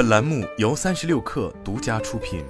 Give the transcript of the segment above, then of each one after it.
本栏目由三十六氪独家出品。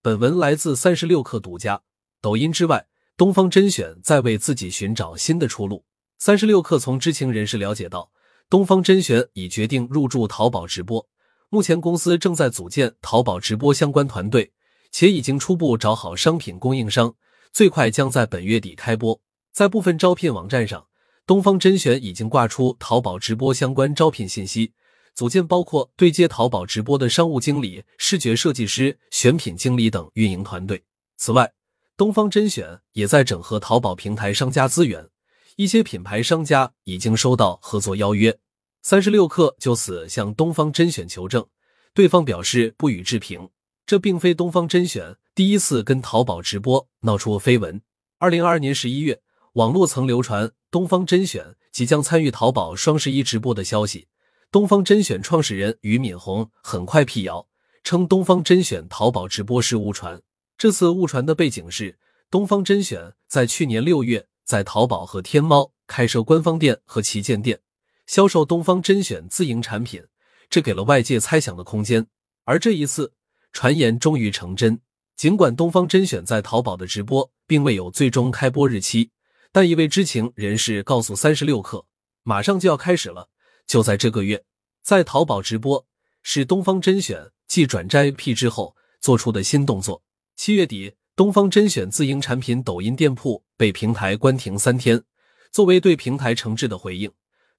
本文来自三十六氪独家。抖音之外，东方甄选在为自己寻找新的出路。三十六氪从知情人士了解到，东方甄选已决定入驻淘宝直播，目前公司正在组建淘宝直播相关团队，且已经初步找好商品供应商，最快将在本月底开播。在部分招聘网站上。东方甄选已经挂出淘宝直播相关招聘信息，组建包括对接淘宝直播的商务经理、视觉设计师、选品经理等运营团队。此外，东方甄选也在整合淘宝平台商家资源，一些品牌商家已经收到合作邀约。三十六氪就此向东方甄选求证，对方表示不予置评。这并非东方甄选第一次跟淘宝直播闹出绯闻。二零二二年十一月。网络曾流传东方甄选即将参与淘宝双十一直播的消息，东方甄选创始人俞敏洪很快辟谣，称东方甄选淘宝直播是误传。这次误传的背景是，东方甄选在去年六月在淘宝和天猫开设官方店和旗舰店，销售东方甄选自营产品，这给了外界猜想的空间。而这一次传言终于成真，尽管东方甄选在淘宝的直播并未有最终开播日期。但一位知情人士告诉三十六氪，马上就要开始了，就在这个月，在淘宝直播是东方甄选继转摘 P 之后做出的新动作。七月底，东方甄选自营产品抖音店铺被平台关停三天，作为对平台诚挚的回应，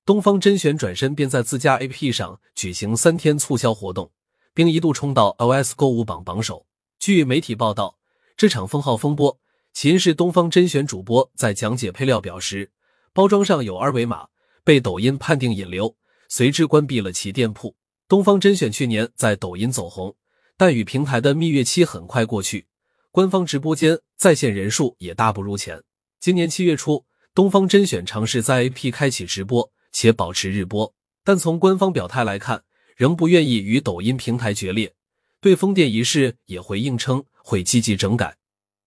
东方甄选转身便在自家 AP 上举行三天促销活动，并一度冲到 iOS 购物榜榜首。据媒体报道，这场封号风波。起因是东方甄选主播在讲解配料表时，包装上有二维码，被抖音判定引流，随之关闭了其店铺。东方甄选去年在抖音走红，但与平台的蜜月期很快过去，官方直播间在线人数也大不如前。今年七月初，东方甄选尝试在 AP 开启直播，且保持日播，但从官方表态来看，仍不愿意与抖音平台决裂。对封店一事也回应称会积极整改。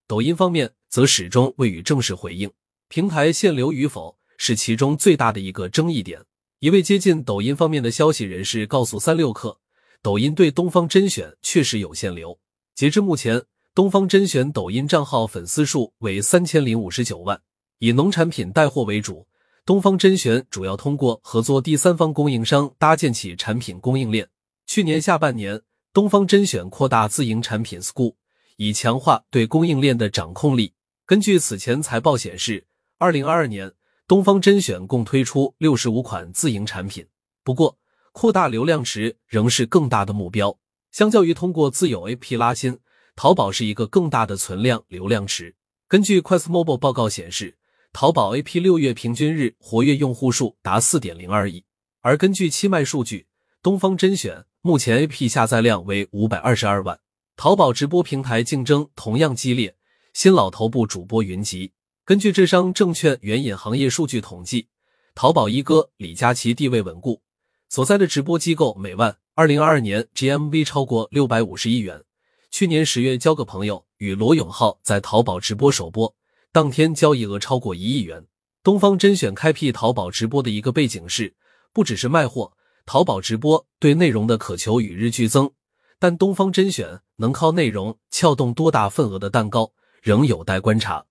抖音方面则始终未予正式回应，平台限流与否是其中最大的一个争议点。一位接近抖音方面的消息人士告诉三六氪，抖音对东方甄选确实有限流。截至目前，东方甄选抖音账号粉丝数为三千零五十九万，以农产品带货为主。东方甄选主要通过合作第三方供应商搭建起产品供应链。去年下半年，东方甄选扩大自营产品 school。以强化对供应链的掌控力。根据此前财报显示，二零二二年东方甄选共推出六十五款自营产品。不过，扩大流量池仍是更大的目标。相较于通过自有 AP 拉新，淘宝是一个更大的存量流量池。根据 QuestMobile 报告显示，淘宝 AP 六月平均日活跃用户数达四点零二亿。而根据七脉数据，东方甄选目前 AP 下载量为五百二十二万。淘宝直播平台竞争同样激烈，新老头部主播云集。根据智商证券援引行业数据统计，淘宝一哥李佳琦地位稳固，所在的直播机构每万二零二二年 GMV 超过六百五十亿元。去年十月，交个朋友与罗永浩在淘宝直播首播，当天交易额超过一亿元。东方甄选开辟淘宝直播的一个背景是，不只是卖货，淘宝直播对内容的渴求与日俱增。但东方甄选能靠内容撬动多大份额的蛋糕，仍有待观察。